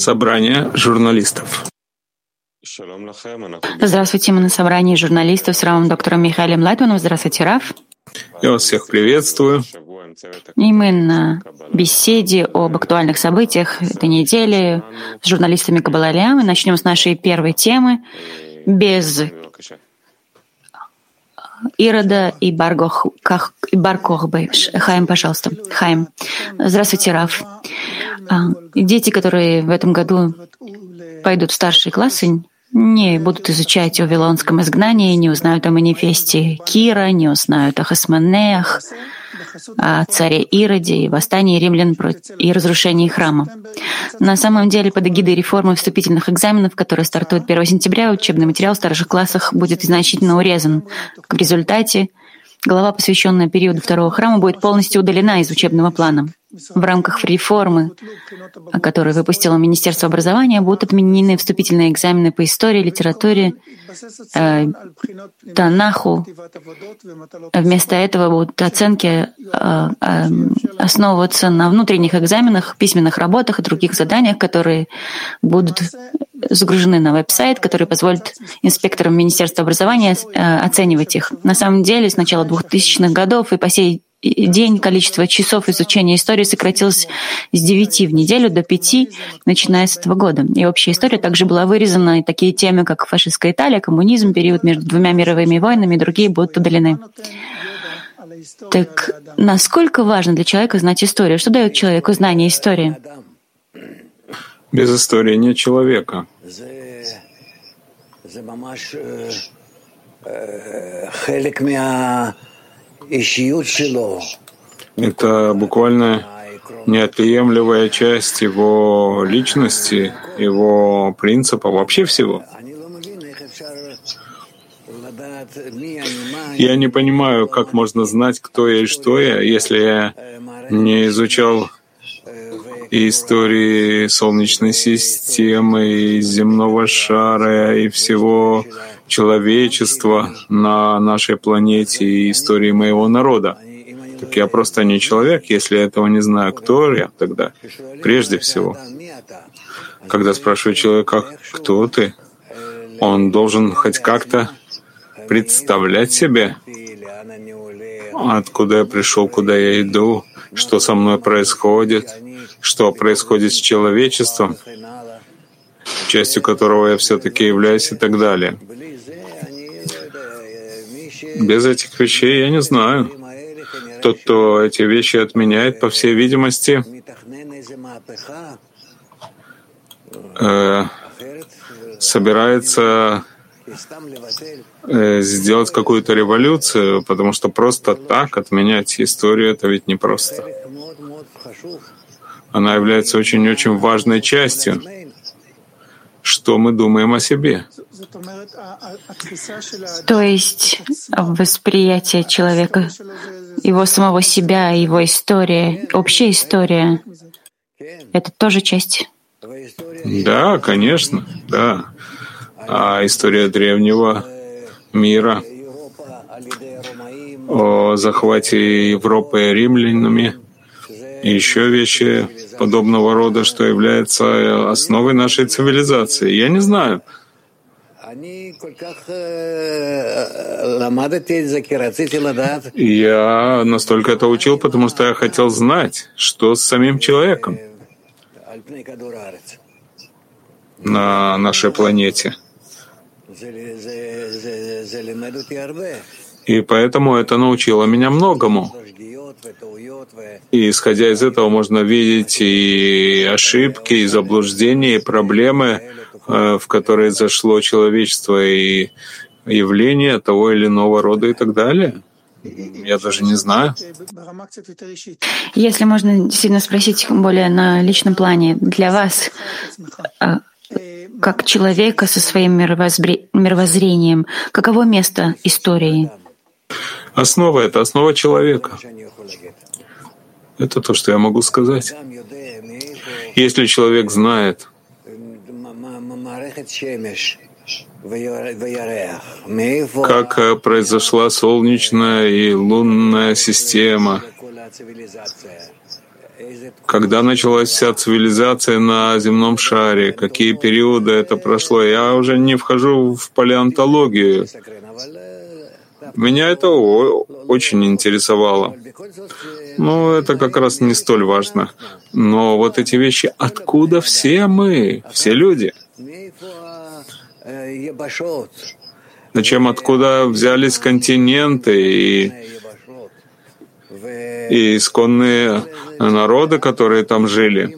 Собрание журналистов. Здравствуйте, мы на собрании журналистов с Равом доктором Михаилом Лайтманом. Здравствуйте, Рав. Я вас всех приветствую. И мы на беседе об актуальных событиях этой недели с журналистами Кабалалия. Мы начнем с нашей первой темы без Ирода и Баркохбы. Хайм, пожалуйста. Хайм. Здравствуйте, Раф. А, дети, которые в этом году пойдут в старшие классы, не будут изучать о Вавилонском изгнании, не узнают о манифесте Кира, не узнают о Хасманеях, о царе Ироде и восстании римлян и разрушении храма. На самом деле, под эгидой реформы вступительных экзаменов, которые стартуют 1 сентября, учебный материал в старших классах будет значительно урезан. В результате глава, посвященная периоду второго храма, будет полностью удалена из учебного плана в рамках реформы, которую выпустило Министерство образования, будут отменены вступительные экзамены по истории, литературе, э, Танаху. Вместо этого будут оценки э, э, основываться на внутренних экзаменах, письменных работах и других заданиях, которые будут загружены на веб-сайт, который позволит инспекторам Министерства образования э, оценивать их. На самом деле, с начала 2000-х годов и по сей день количество часов изучения истории сократилось с 9 в неделю до 5, начиная с этого года. И общая история также была вырезана, и такие темы, как фашистская Италия, коммунизм, период между двумя мировыми войнами и другие будут удалены. Так насколько важно для человека знать историю? Что дает человеку знание истории? Без истории нет человека. Это буквально неотъемлемая часть его личности, его принципа, вообще всего. Я не понимаю, как можно знать, кто я и что я, если я не изучал истории Солнечной системы, и земного шара, и всего человечества на нашей планете и истории моего народа. Так я просто не человек, если я этого не знаю, кто я тогда, прежде всего. Когда спрашиваю человека, кто ты, он должен хоть как-то представлять себе, откуда я пришел, куда я иду, что со мной происходит, что происходит с человечеством, частью которого я все-таки являюсь и так далее. Без этих вещей я не знаю. Тот, кто эти вещи отменяет, по всей видимости, э, собирается э, сделать какую-то революцию, потому что просто так отменять историю — это ведь непросто. Она является очень-очень важной частью что мы думаем о себе. То есть восприятие человека, его самого себя, его история, общая история — это тоже часть? Да, конечно, да. А история древнего мира о захвате Европы римлянами и еще вещи подобного рода, что является основой нашей цивилизации. Я не знаю. Я настолько это учил, потому что я хотел знать, что с самим человеком на нашей планете. И поэтому это научило меня многому. И исходя из этого можно видеть и ошибки, и заблуждения, и проблемы, э, в которые зашло человечество, и явления того или иного рода и так далее. Я даже не знаю. Если можно действительно спросить более на личном плане, для вас, э, как человека со своим мировоззрением, каково место истории? Основа — это основа человека. Это то, что я могу сказать. Если человек знает, как э, произошла солнечная и лунная система, когда началась вся цивилизация на земном шаре, какие периоды это прошло. Я уже не вхожу в палеонтологию. Меня это очень интересовало. Но это как раз не столь важно. Но вот эти вещи, откуда все мы, все люди? Зачем, откуда взялись континенты и, и исконные народы, которые там жили?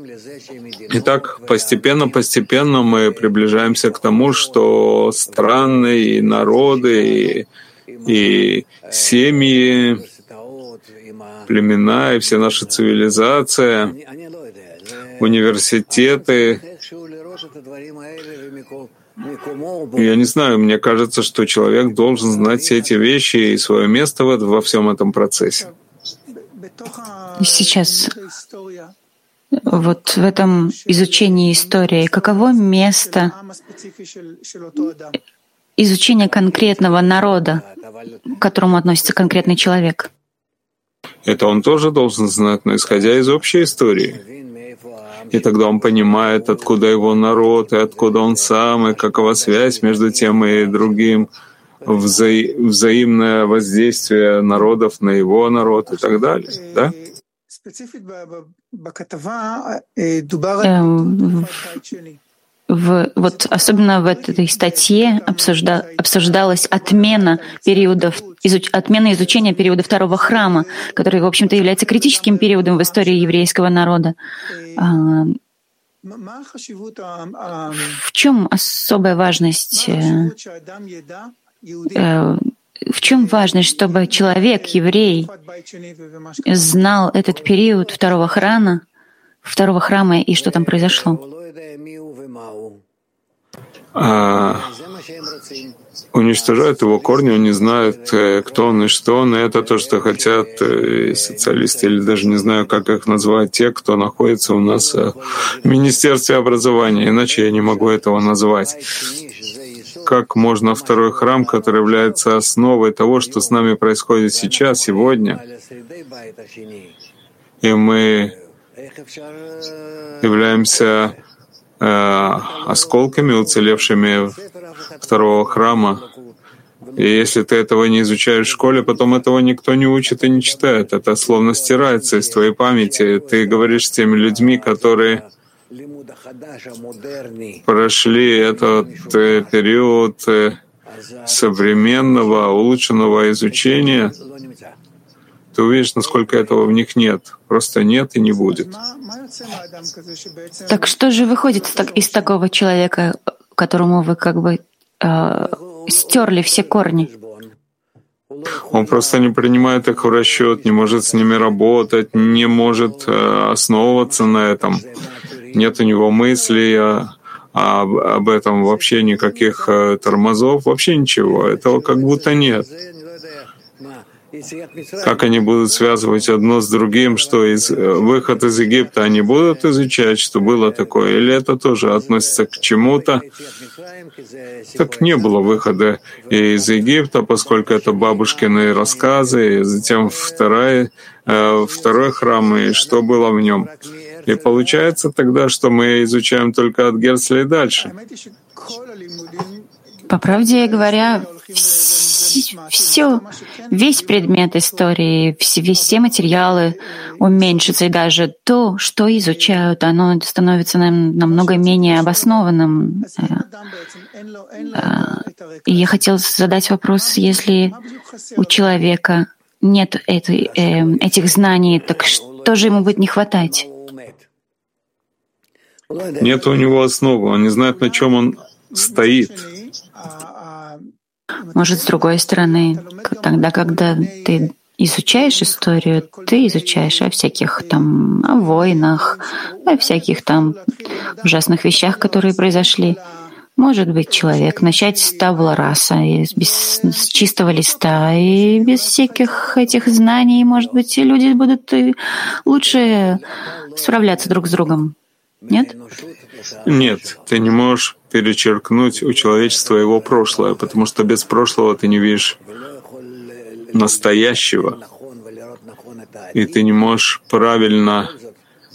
Итак, постепенно-постепенно мы приближаемся к тому, что страны и народы и, и семьи, племена и вся наша цивилизация, университеты я не знаю, мне кажется, что человек должен знать все эти вещи и свое место во всем этом процессе. Сейчас вот в этом изучении истории, каково место изучения конкретного народа, к которому относится конкретный человек? Это он тоже должен знать, но исходя из общей истории. И тогда он понимает, откуда его народ, и откуда он сам, и какова связь между тем и другим, вза- взаимное воздействие народов на его народ и так далее. Да? Эм, в, вот особенно в этой статье обсужда, обсуждалась отмена периодов, изуч, отмена изучения периода второго храма, который, в общем-то, является критическим периодом в истории еврейского народа. А, в чем особая важность? Э, э, в чем важность, чтобы человек, еврей, знал этот период второго храма, второго храма и что там произошло? А, уничтожают его корни, он не знает, э, кто он и что он, и это то, что хотят э, социалисты, или даже не знаю, как их назвать, те, кто находится у нас э, в Министерстве образования, иначе я не могу этого назвать. Как можно второй храм, который является основой того, что с нами происходит сейчас, сегодня, и мы являемся осколками, уцелевшими второго храма. И если ты этого не изучаешь в школе, потом этого никто не учит и не читает. Это словно стирается из твоей памяти. Ты говоришь с теми людьми, которые прошли этот э, период э, современного, улучшенного изучения, ты увидишь, насколько этого в них нет. Просто нет и не будет. Так что же выходит из такого человека, которому вы как бы э, стерли все корни? Он просто не принимает их в расчет, не может с ними работать, не может э, основываться на этом. Нет у него мыслей о, об, об этом вообще никаких э, тормозов, вообще ничего. Этого как будто нет. Как они будут связывать одно с другим, что из, э, выход из Египта они будут изучать, что было такое, или это тоже относится к чему-то? Так не было выхода из Египта, поскольку это бабушкины рассказы, и затем вторая, э, второй храм, и что было в нем. И получается тогда, что мы изучаем только от Герцля и дальше. По правде говоря, все, весь предмет истории, все, все материалы уменьшатся, и даже то, что изучают, оно становится нам намного менее обоснованным. Э, э, и я хотел задать вопрос, если у человека нет этой, э, этих знаний, так что же ему будет не хватать? Нет у него основы, он не знает, на чем он стоит. Может, с другой стороны, тогда, когда ты изучаешь историю, ты изучаешь о всяких там о войнах, о всяких там ужасных вещах, которые произошли. Может быть, человек начать с табла раса, без, с чистого листа, и без всяких этих знаний, может быть, люди будут лучше справляться друг с другом. Нет? Нет, ты не можешь перечеркнуть у человечества его прошлое, потому что без прошлого ты не видишь настоящего, и ты не можешь правильно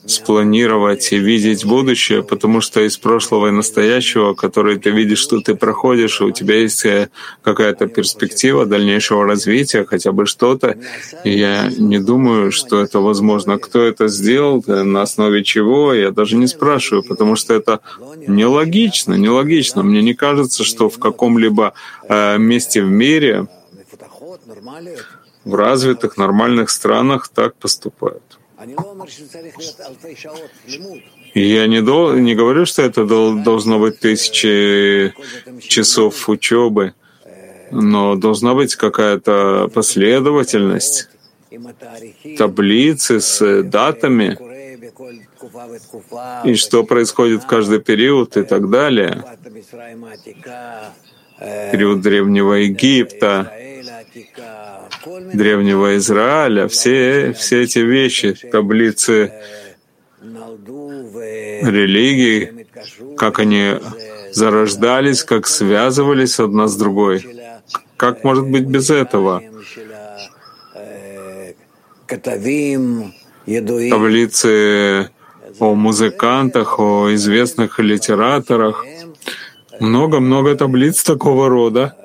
спланировать и видеть будущее, потому что из прошлого и настоящего, который ты видишь, что ты проходишь, у тебя есть э, какая-то перспектива дальнейшего развития, хотя бы что-то. И я не думаю, что это возможно. Кто это сделал, э, на основе чего, я даже не спрашиваю, потому что это нелогично, нелогично. Мне не кажется, что в каком-либо э, месте в мире в развитых, нормальных странах так поступают. Я не, дол, не говорю, что это дол, должно быть тысячи часов учебы, но должна быть какая-то последовательность, таблицы с датами, и что происходит в каждый период и так далее. Период Древнего Египта, древнего Израиля, все, все эти вещи, таблицы религии, как они зарождались, как связывались одна с другой. Как может быть без этого? Таблицы о музыкантах, о известных литераторах. Много-много таблиц такого рода.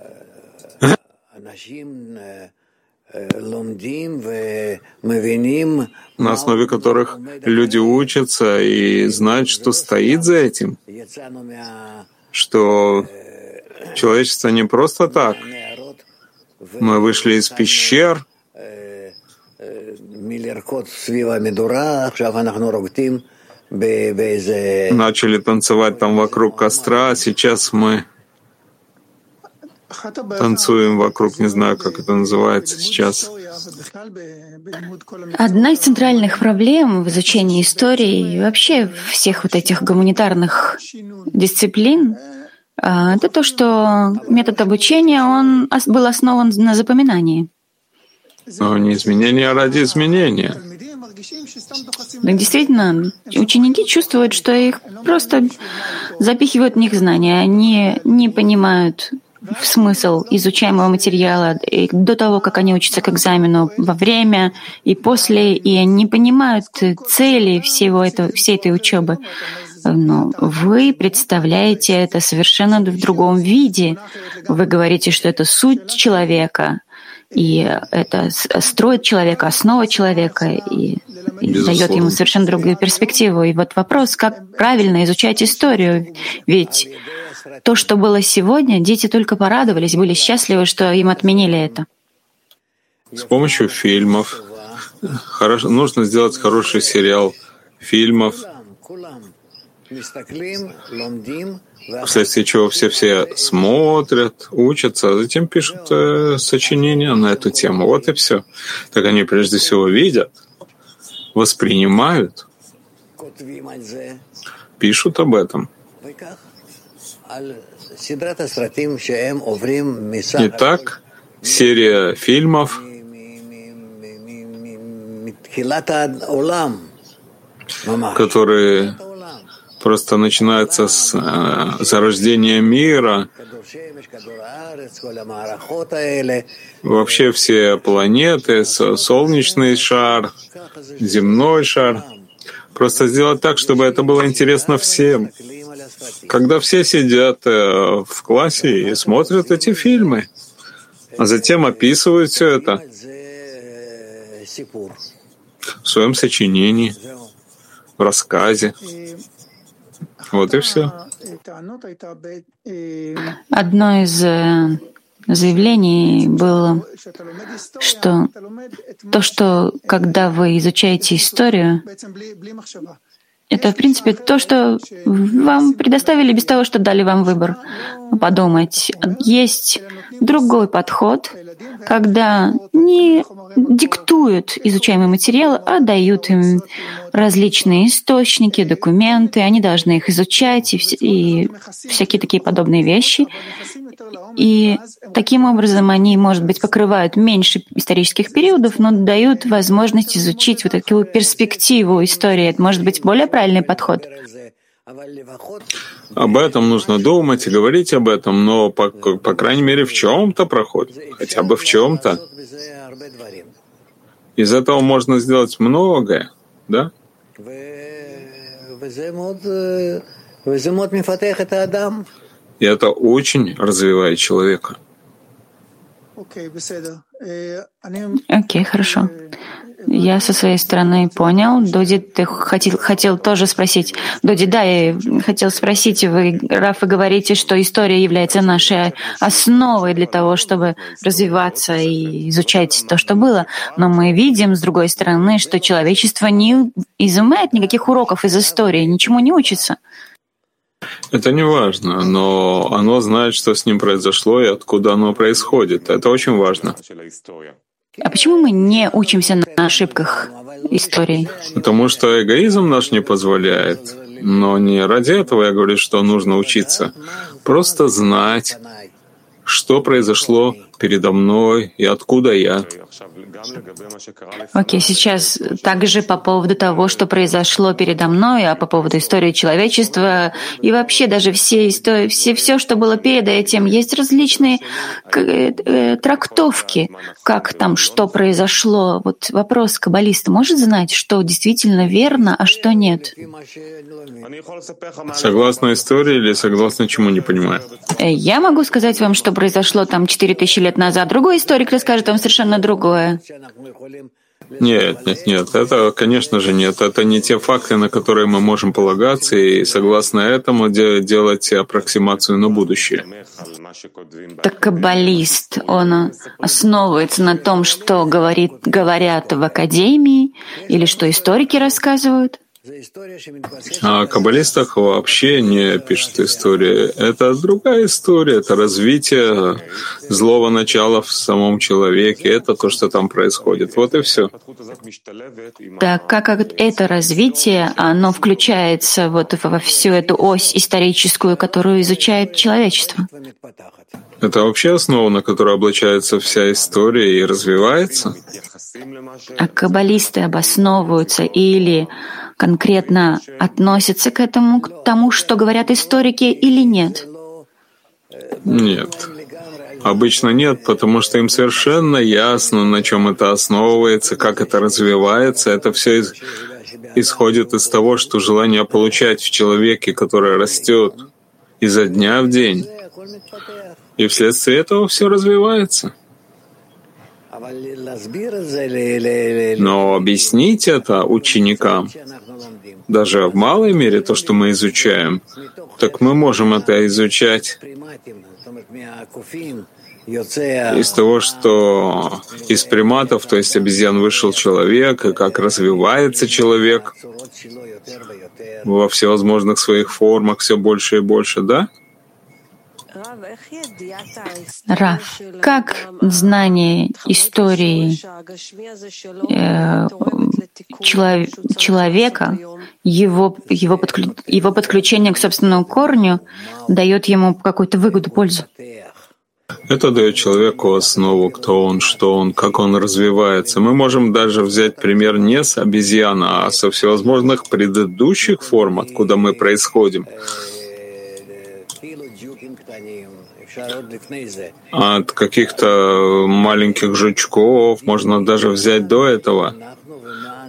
На основе которых люди учатся и знают, что стоит за этим, что человечество не просто так. Мы вышли из пещер, начали танцевать там вокруг костра, а сейчас мы танцуем вокруг, не знаю, как это называется сейчас. Одна из центральных проблем в изучении истории и вообще всех вот этих гуманитарных дисциплин а, это то, что метод обучения он был основан на запоминании. Но не изменение а ради изменения. Так действительно, ученики чувствуют, что их просто запихивают в них знания. Они не понимают смысл изучаемого материала и до того, как они учатся к экзамену, во время и после, и они понимают цели всего этого, всей этой учебы. Но вы представляете это совершенно в другом виде. Вы говорите, что это суть человека, и это строит человека, основа человека, и, и дает ему совершенно другую перспективу. И вот вопрос, как правильно изучать историю, ведь то, что было сегодня, дети только порадовались, были счастливы, что им отменили это. С помощью фильмов. Хорошо, нужно сделать хороший сериал фильмов, вследствие чего все-все смотрят, учатся, а затем пишут э, сочинения на эту тему. Вот и все. Так они прежде всего видят, воспринимают, пишут об этом. Итак, серия фильмов которые просто начинаются с э, зарождения мира. Вообще все планеты, солнечный шар, земной шар. Просто сделать так, чтобы это было интересно всем. Когда все сидят э, в классе и смотрят эти фильмы, а затем описывают все это в своем сочинении, в рассказе. Вот и все. Одно из э, заявлений было, что то, что когда вы изучаете историю, это, в принципе, то, что вам предоставили без того, что дали вам выбор. Подумать. Есть другой подход, когда не диктуют изучаемый материал, а дают им различные источники, документы, они должны их изучать и, и всякие такие подобные вещи. И таким образом они, может быть, покрывают меньше исторических периодов, но дают возможность изучить вот такую перспективу истории. Это может быть более правильный подход. Об этом нужно думать и говорить об этом, но, по, по крайней мере, в чем-то проходит, хотя бы в чем-то. Из этого можно сделать многое, да? И это очень развивает человека. Окей, okay, хорошо. Я со своей стороны понял. Доди, ты хотел, хотел тоже спросить. Доди, да, я хотел спросить. Вы, Раф, вы говорите, что история является нашей основой для того, чтобы развиваться и изучать то, что было. Но мы видим, с другой стороны, что человечество не изымает никаких уроков из истории, ничему не учится. Это не важно, но оно знает, что с ним произошло и откуда оно происходит. Это очень важно. А почему мы не учимся на ошибках истории? Потому что эгоизм наш не позволяет. Но не ради этого я говорю, что нужно учиться. Просто знать, что произошло передо мной и откуда я. Окей, okay, сейчас также по поводу того, что произошло передо мной, а по поводу истории человечества и вообще даже все истории, все, все, что было перед этим, есть различные э, э, трактовки, как там, что произошло. Вот вопрос каббалиста может знать, что действительно верно, а что нет? Согласно истории или согласно чему, не понимаю? Э, я могу сказать вам, что произошло там 4000 лет назад. Другой историк расскажет вам совершенно другое. Нет, нет, нет, это, конечно же, нет. Это не те факты, на которые мы можем полагаться, и согласно этому делать аппроксимацию на будущее. Так каббалист, он основывается на том, что говорит, говорят в академии, или что историки рассказывают? О каббалистах вообще не пишут истории. Это другая история, это развитие злого начала в самом человеке, это то, что там происходит. Вот и все. Так как это развитие, оно включается вот во всю эту ось историческую, которую изучает человечество? Это вообще основа, на которой облачается вся история и развивается? А каббалисты обосновываются или конкретно относятся к этому, к тому, что говорят историки, или нет? Нет. Обычно нет, потому что им совершенно ясно, на чем это основывается, как это развивается. Это все из, исходит из того, что желание получать в человеке, которое растет изо дня в день. И вследствие этого все развивается. Но объяснить это ученикам, даже в малой мере то, что мы изучаем, так мы можем это изучать из того, что из приматов, то есть обезьян, вышел человек, и как развивается человек во всевозможных своих формах все больше и больше, да? Раф, как знание истории э, человека, его, его, подклю, его подключение к собственному корню дает ему какую-то выгоду, пользу? Это дает человеку основу, кто он, что он, как он развивается. Мы можем даже взять пример не с обезьяны, а со всевозможных предыдущих форм, откуда мы происходим. От каких-то маленьких жучков можно даже взять до этого.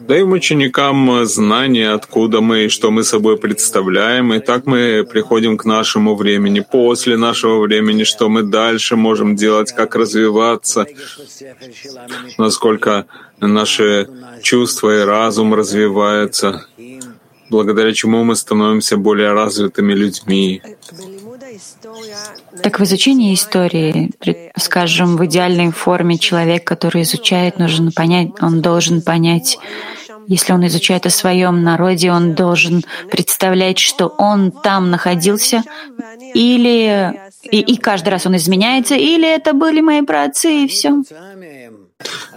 Даем ученикам знания, откуда мы и что мы собой представляем, и так мы приходим к нашему времени, после нашего времени, что мы дальше можем делать, как развиваться, насколько наши чувства и разум развиваются, благодаря чему мы становимся более развитыми людьми. Так в изучении истории, скажем, в идеальной форме человек, который изучает, нужно понять, он должен понять, если он изучает о своем народе, он должен представлять, что он там находился, или и, и каждый раз он изменяется, или это были мои праотцы, и все.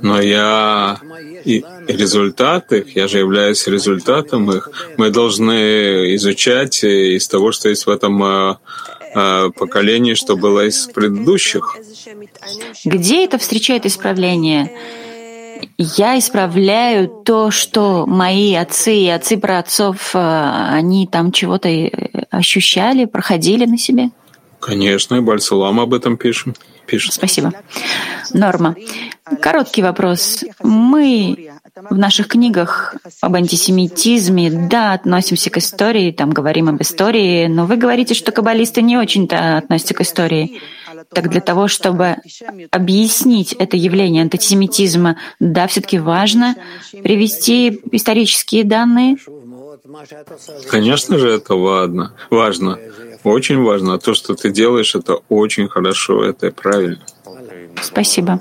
Но я и результат их, я же являюсь результатом их. Мы должны изучать из того, что есть в этом а, поколений, что было из предыдущих. Где это встречает исправление? Я исправляю то, что мои отцы и отцы праотцов, а, они там чего-то э, ощущали, проходили на себе? Конечно, и Бальсалам об этом пишем. пишет. Спасибо. Норма. Короткий вопрос. Мы в наших книгах об антисемитизме, да, относимся к истории, там говорим об истории, но вы говорите, что каббалисты не очень-то относятся к истории. Так для того, чтобы объяснить это явление антисемитизма, да, все-таки важно привести исторические данные. Конечно же, это важно. Важно. Очень важно. То, что ты делаешь, это очень хорошо, это правильно. Спасибо.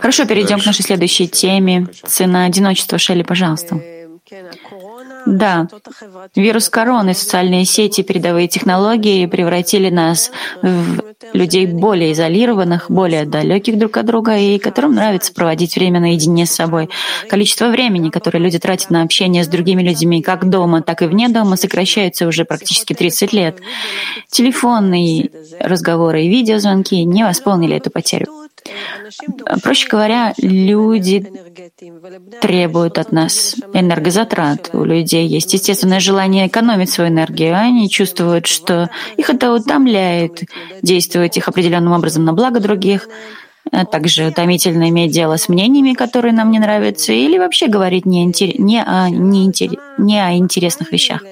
Хорошо, перейдем к нашей следующей теме. Цена одиночества. Шелли, пожалуйста. Да, вирус короны, социальные сети, передовые технологии превратили нас в людей более изолированных, более далеких друг от друга и которым нравится проводить время наедине с собой. Количество времени, которое люди тратят на общение с другими людьми как дома, так и вне дома, сокращается уже практически 30 лет. Телефонные разговоры и видеозвонки не восполнили эту потерю. Проще говоря, люди требуют от нас энергозатрат. У людей есть естественное желание экономить свою энергию. Они чувствуют, что их это утомляет, действовать их определенным образом на благо других. А также утомительно иметь дело с мнениями, которые нам не нравятся, или вообще говорить не, интер... не, о, не, интер... не о интересных вещах.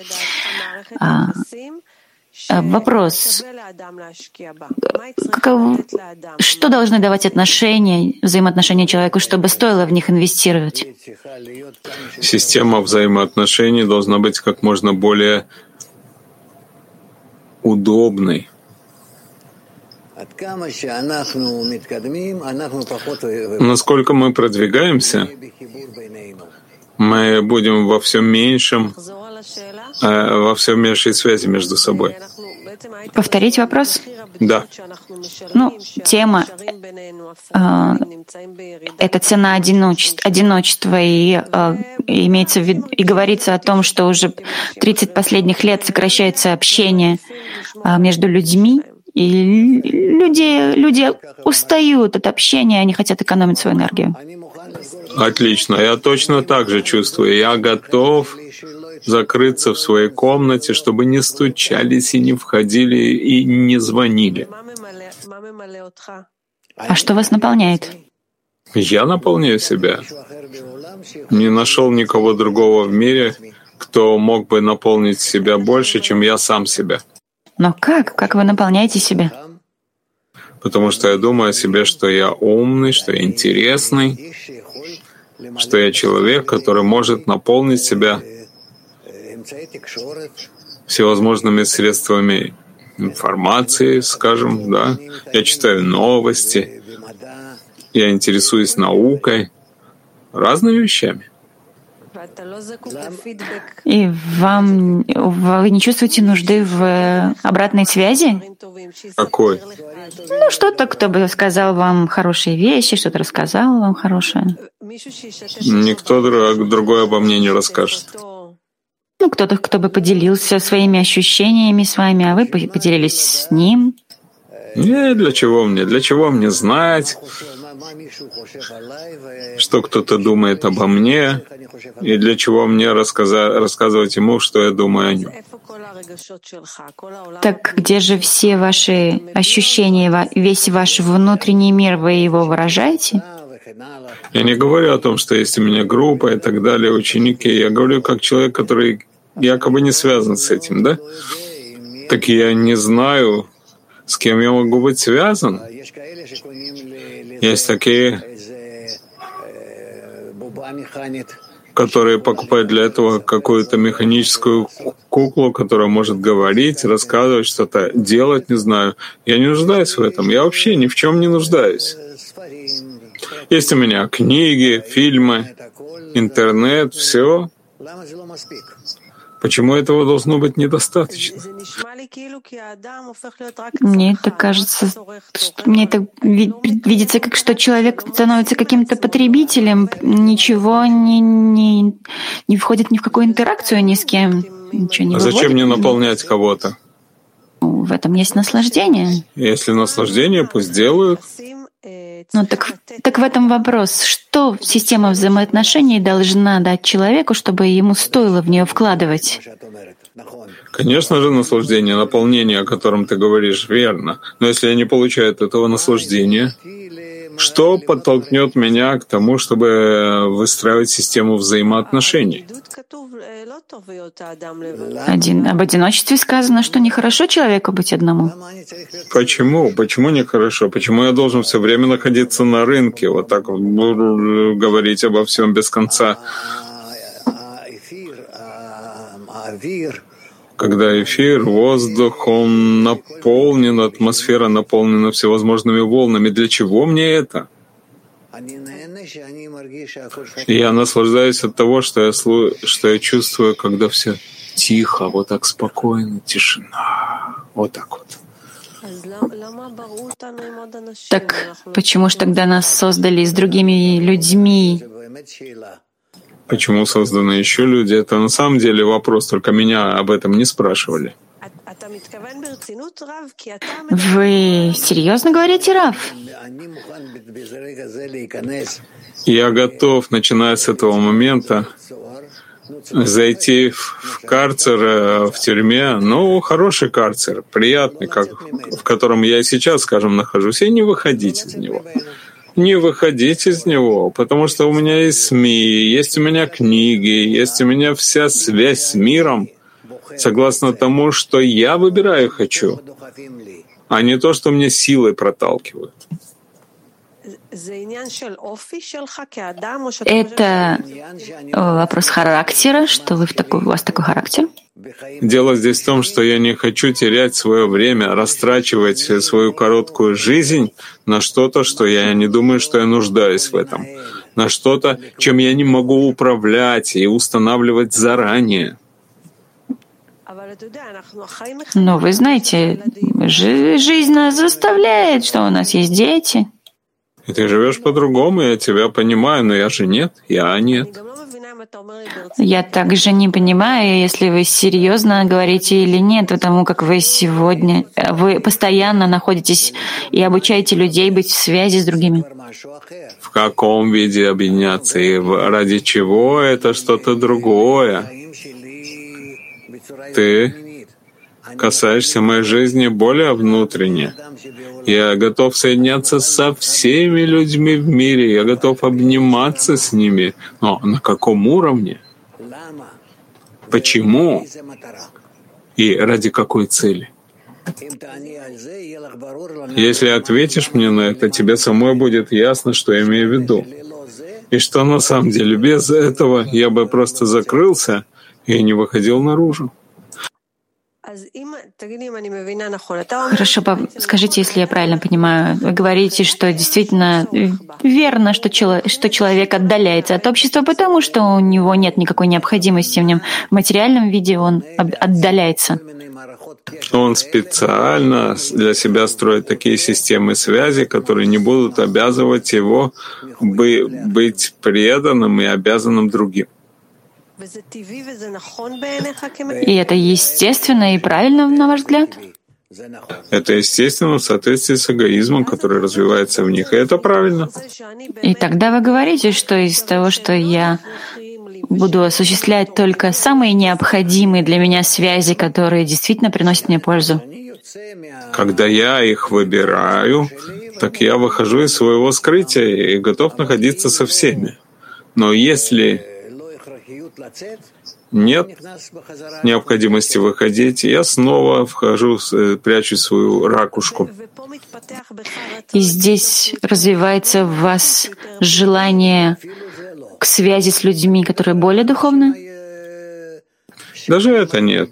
Э, вопрос, каков, что должны давать отношения, взаимоотношения человеку, чтобы стоило в них инвестировать? Система взаимоотношений должна быть как можно более удобной. Насколько мы продвигаемся, мы будем во всем меньшем, во всем меньшей связи между собой. Повторить вопрос? Да. Ну, тема э, — это цена одиночества, одиночества и э, имеется в виду, и говорится о том, что уже 30 последних лет сокращается общение э, между людьми, и люди, люди устают от общения, они хотят экономить свою энергию. Отлично. Я точно так же чувствую. Я готов закрыться в своей комнате, чтобы не стучались и не входили и не звонили. А что вас наполняет? Я наполняю себя. Не нашел никого другого в мире, кто мог бы наполнить себя больше, чем я сам себя. Но как? Как вы наполняете себя? Потому что я думаю о себе, что я умный, что я интересный, что я человек, который может наполнить себя всевозможными средствами информации, скажем, да. Я читаю новости, я интересуюсь наукой, разными вещами. И вам вы не чувствуете нужды в обратной связи? Какой? Ну, что-то, кто бы сказал вам хорошие вещи, что-то рассказал вам хорошее. Никто другой обо мне не расскажет. Ну, кто-то, кто бы поделился своими ощущениями с вами, а вы поделились с ним. Не, для чего мне? Для чего мне знать, что кто-то думает обо мне, и для чего мне рассказа- рассказывать ему, что я думаю о нем? Так где же все ваши ощущения, весь ваш внутренний мир, вы его выражаете? Я не говорю о том, что есть у меня группа и так далее, ученики. Я говорю как человек, который якобы не связан с этим, да? Так я не знаю, с кем я могу быть связан. Есть такие, которые покупают для этого какую-то механическую куклу, которая может говорить, рассказывать что-то, делать, не знаю. Я не нуждаюсь в этом. Я вообще ни в чем не нуждаюсь. Есть у меня книги, фильмы, интернет, все. Почему этого должно быть недостаточно? Мне это кажется, мне это видится как, что человек становится каким-то потребителем, ничего не, не, не входит ни в какую интеракцию ни с кем, ничего не А зачем мне наполнять кого-то? В этом есть наслаждение. Если наслаждение, пусть делают. Ну так, так в этом вопрос. Что система взаимоотношений должна дать человеку, чтобы ему стоило в нее вкладывать? Конечно же, наслаждение, наполнение, о котором ты говоришь, верно. Но если я не получаю от этого наслаждения, Что подтолкнет меня к тому, чтобы выстраивать систему взаимоотношений? Один. Об одиночестве сказано, что нехорошо человеку быть одному. Почему? Почему нехорошо? Почему я должен все время находиться на рынке, вот так вот говорить обо всем без конца? Когда эфир, воздух, он наполнен, атмосфера наполнена всевозможными волнами. Для чего мне это? Я наслаждаюсь от того, что я, слу... что я чувствую, когда все тихо, вот так спокойно, тишина, вот так вот. Так почему же тогда нас создали с другими людьми? Почему созданы еще люди? Это на самом деле вопрос, только меня об этом не спрашивали. Вы серьезно говорите, Раф? Я готов, начиная с этого момента, зайти в карцер э, в тюрьме, ну, хороший карцер, приятный, как, в котором я сейчас, скажем, нахожусь, и не выходить из него не выходить из него, потому что у меня есть СМИ, есть у меня книги, есть у меня вся связь с миром, согласно тому, что я выбираю хочу, а не то, что мне силой проталкивают. Это вопрос характера, что вы в такой, у вас такой характер? Дело здесь в том, что я не хочу терять свое время, растрачивать свою короткую жизнь на что-то, что я не думаю, что я нуждаюсь в этом, на что-то, чем я не могу управлять и устанавливать заранее. Но вы знаете, жизнь нас заставляет, что у нас есть дети. И ты живешь по-другому, я тебя понимаю, но я же нет, я нет. Я также не понимаю, если вы серьезно говорите или нет, потому как вы сегодня, вы постоянно находитесь и обучаете людей быть в связи с другими. В каком виде объединяться и ради чего это что-то другое? Ты касаешься моей жизни более внутренне. Я готов соединяться со всеми людьми в мире, я готов обниматься с ними. Но на каком уровне? Почему? И ради какой цели? Если ответишь мне на это, тебе самой будет ясно, что я имею в виду. И что на самом деле без этого я бы просто закрылся и не выходил наружу. Хорошо, скажите, если я правильно понимаю, вы говорите, что действительно верно, что, чело, что человек отдаляется от общества, потому что у него нет никакой необходимости в нем. В материальном виде он отдаляется. Он специально для себя строит такие системы связи, которые не будут обязывать его быть преданным и обязанным другим. И это естественно и правильно, на ваш взгляд? Это естественно в соответствии с эгоизмом, который развивается в них, и это правильно. И тогда вы говорите, что из того, что я буду осуществлять только самые необходимые для меня связи, которые действительно приносят мне пользу. Когда я их выбираю, так я выхожу из своего скрытия и готов находиться со всеми. Но если нет необходимости выходить, я снова вхожу, э, прячу свою ракушку. И здесь развивается в вас желание к связи с людьми, которые более духовны? Даже это нет.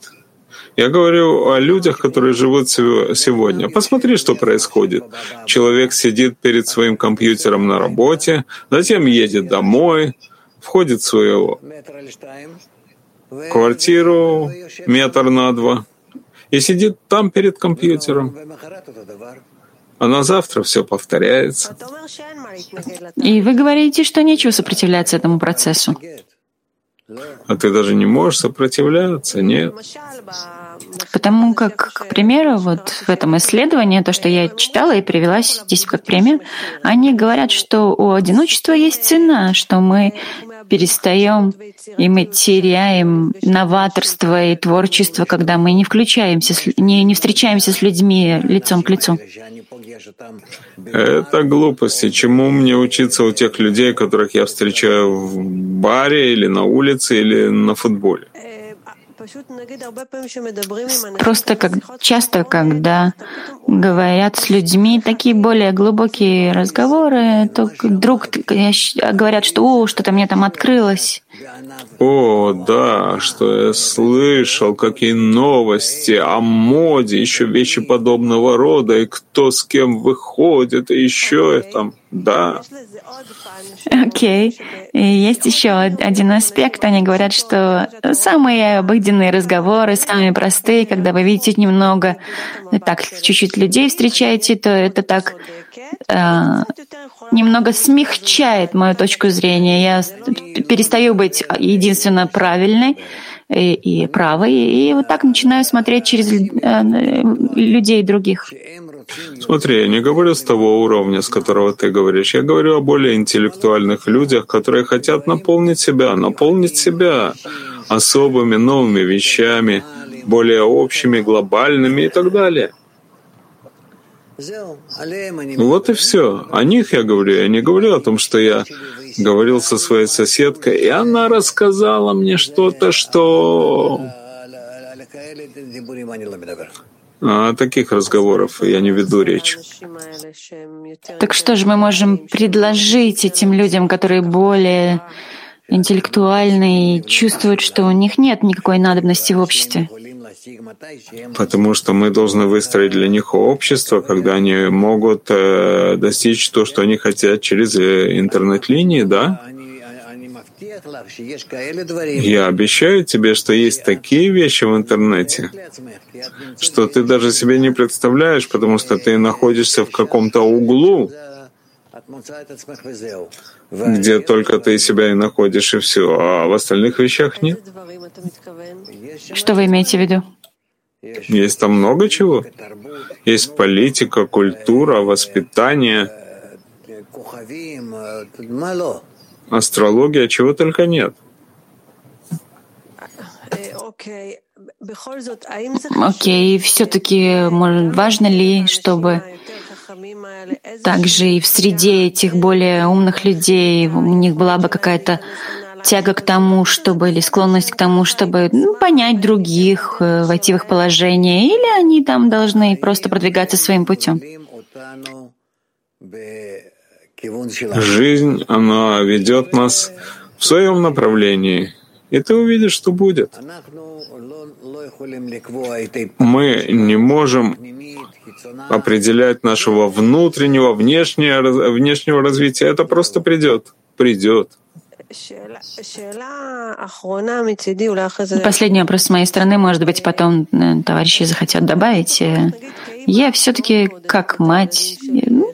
Я говорю о людях, которые живут сегодня. Посмотри, что происходит. Человек сидит перед своим компьютером на работе, затем едет домой, входит в свою квартиру метр на два и сидит там перед компьютером. А на завтра все повторяется. И вы говорите, что нечего сопротивляться этому процессу. А ты даже не можешь сопротивляться, нет? Потому как, к примеру, вот в этом исследовании, то, что я читала и привела здесь как пример, они говорят, что у одиночества есть цена, что мы перестаем и мы теряем новаторство и творчество, когда мы не включаемся, не, не встречаемся с людьми лицом к лицу. Это глупости. Чему мне учиться у тех людей, которых я встречаю в баре или на улице или на футболе? Просто как часто, когда говорят с людьми такие более глубокие разговоры, то вдруг говорят, что «О, что-то мне там открылось». О, да, что я слышал, какие новости о моде, еще вещи подобного рода, и кто с кем выходит, и еще там, да. Окей. Okay. есть еще один аспект. Они говорят, что самые обыденные разговоры, самые простые, когда вы видите немного, так, чуть-чуть людей встречаете, то это так э, немного смягчает мою точку зрения. Я перестаю быть единственно правильной и, и правой, и вот так начинаю смотреть через э, людей других. Смотри, я не говорю с того уровня, с которого ты говоришь. Я говорю о более интеллектуальных людях, которые хотят наполнить себя, наполнить себя особыми новыми вещами, более общими, глобальными и так далее. Вот и все. О них я говорю. Я не говорю о том, что я говорил со своей соседкой, и она рассказала мне что-то, что... О таких разговоров я не веду речь. Так что же мы можем предложить этим людям, которые более интеллектуальные и чувствуют, что у них нет никакой надобности в обществе? Потому что мы должны выстроить для них общество, когда они могут э, достичь то, что они хотят через э, интернет-линии, да? Я обещаю тебе, что есть такие вещи в интернете, что ты даже себе не представляешь, потому что ты находишься в каком-то углу, где только ты себя и находишь, и все, а в остальных вещах нет. Что вы имеете в виду? Есть там много чего. Есть политика, культура, воспитание, астрология, чего только нет. Окей, okay. все-таки важно ли, чтобы также и в среде этих более умных людей у них была бы какая-то тяга к тому, чтобы, или склонность к тому, чтобы ну, понять других, э, войти в их положение, или они там должны просто продвигаться своим путем? Жизнь, она ведет нас в своем направлении, и ты увидишь, что будет. Мы не можем определять нашего внутреннего, внешнего, внешнего развития. Это просто придет, придет. Последний вопрос с моей стороны, может быть, потом э, товарищи захотят добавить. Э, я все-таки как мать ну,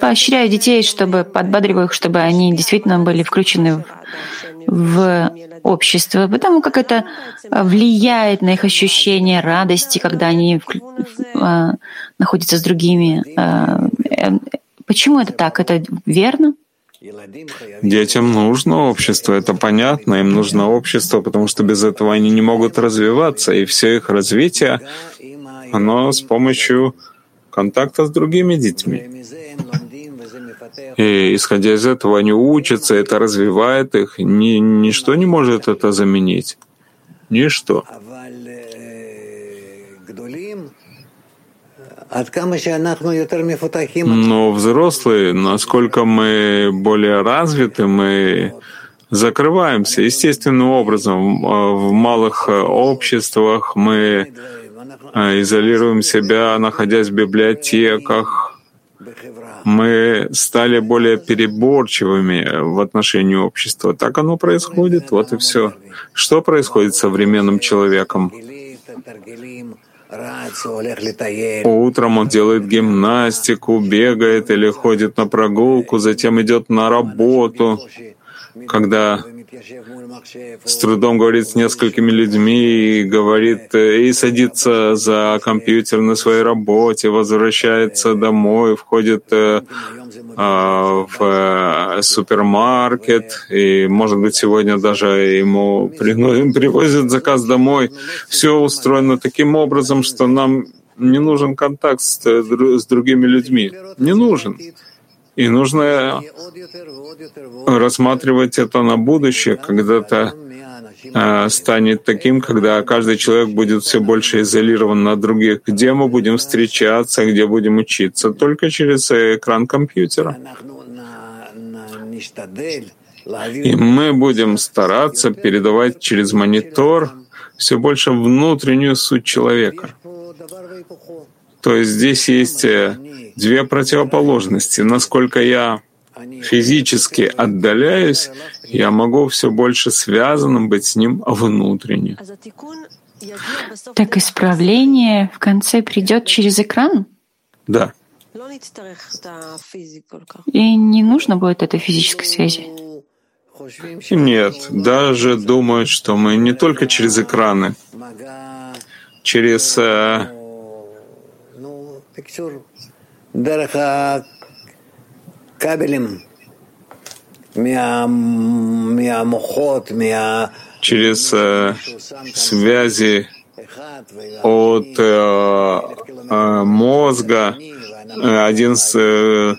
поощряю детей, чтобы подбадриваю их, чтобы они действительно были включены в, в общество, потому как это влияет на их ощущение радости, когда они э, находятся с другими. Почему это так? Это верно? Детям нужно общество, это понятно, им нужно общество, потому что без этого они не могут развиваться, и все их развитие, оно с помощью контакта с другими детьми. И исходя из этого они учатся, это развивает их, ни, ничто не может это заменить. Ничто. Но взрослые, насколько мы более развиты, мы закрываемся естественным образом. В малых обществах мы а, изолируем себя, находясь в библиотеках. Мы стали более переборчивыми в отношении общества. Так оно происходит, вот и все. Что происходит с современным человеком? Утром он делает гимнастику, бегает или ходит на прогулку, затем идет на работу. Когда с трудом говорит с несколькими людьми и говорит э, и садится за компьютер на своей работе, возвращается домой, входит э, а, в э, супермаркет, и, может быть, сегодня даже ему привозят заказ домой. Все устроено таким образом, что нам не нужен контакт с, с другими людьми. Не нужен. И нужно рассматривать это на будущее, когда-то э, станет таким, когда каждый человек будет все больше изолирован от других. Где мы будем встречаться, где будем учиться? Только через экран компьютера. И мы будем стараться передавать через монитор все больше внутреннюю суть человека. То есть здесь есть э, две противоположности. Насколько я физически отдаляюсь, я могу все больше связанным быть с ним внутренне. Так исправление в конце придет через экран? Да. И не нужно будет этой физической связи? Нет, даже думают, что мы не только через экраны, через э, через э, связи от э, э, мозга. Э, один с, э,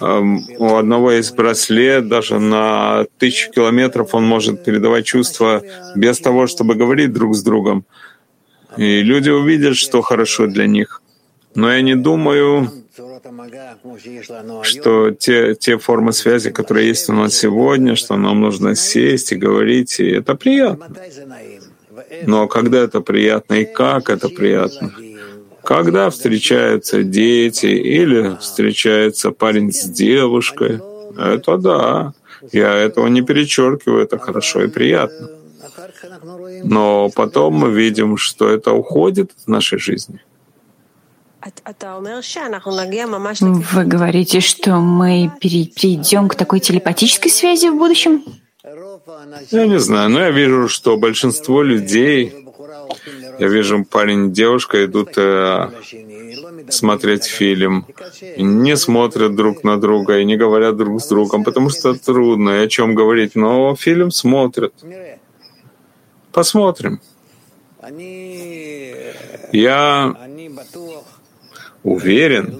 э, у одного есть браслет, даже на тысячу километров он может передавать чувства без того, чтобы говорить друг с другом. И люди увидят, что хорошо для них. Но я не думаю, что те, те формы связи, которые есть у нас сегодня, что нам нужно сесть и говорить, и это приятно. Но когда это приятно и как это приятно? Когда встречаются дети или встречается парень с девушкой, это да. Я этого не перечеркиваю, это хорошо и приятно. Но потом мы видим, что это уходит из нашей жизни. Вы говорите, что мы перейдем к такой телепатической связи в будущем? Я не знаю, но я вижу, что большинство людей, я вижу, парень и девушка идут э, смотреть фильм, не смотрят друг на друга и не говорят друг с другом, потому что трудно, и о чем говорить, но фильм смотрят. Посмотрим. Я уверен,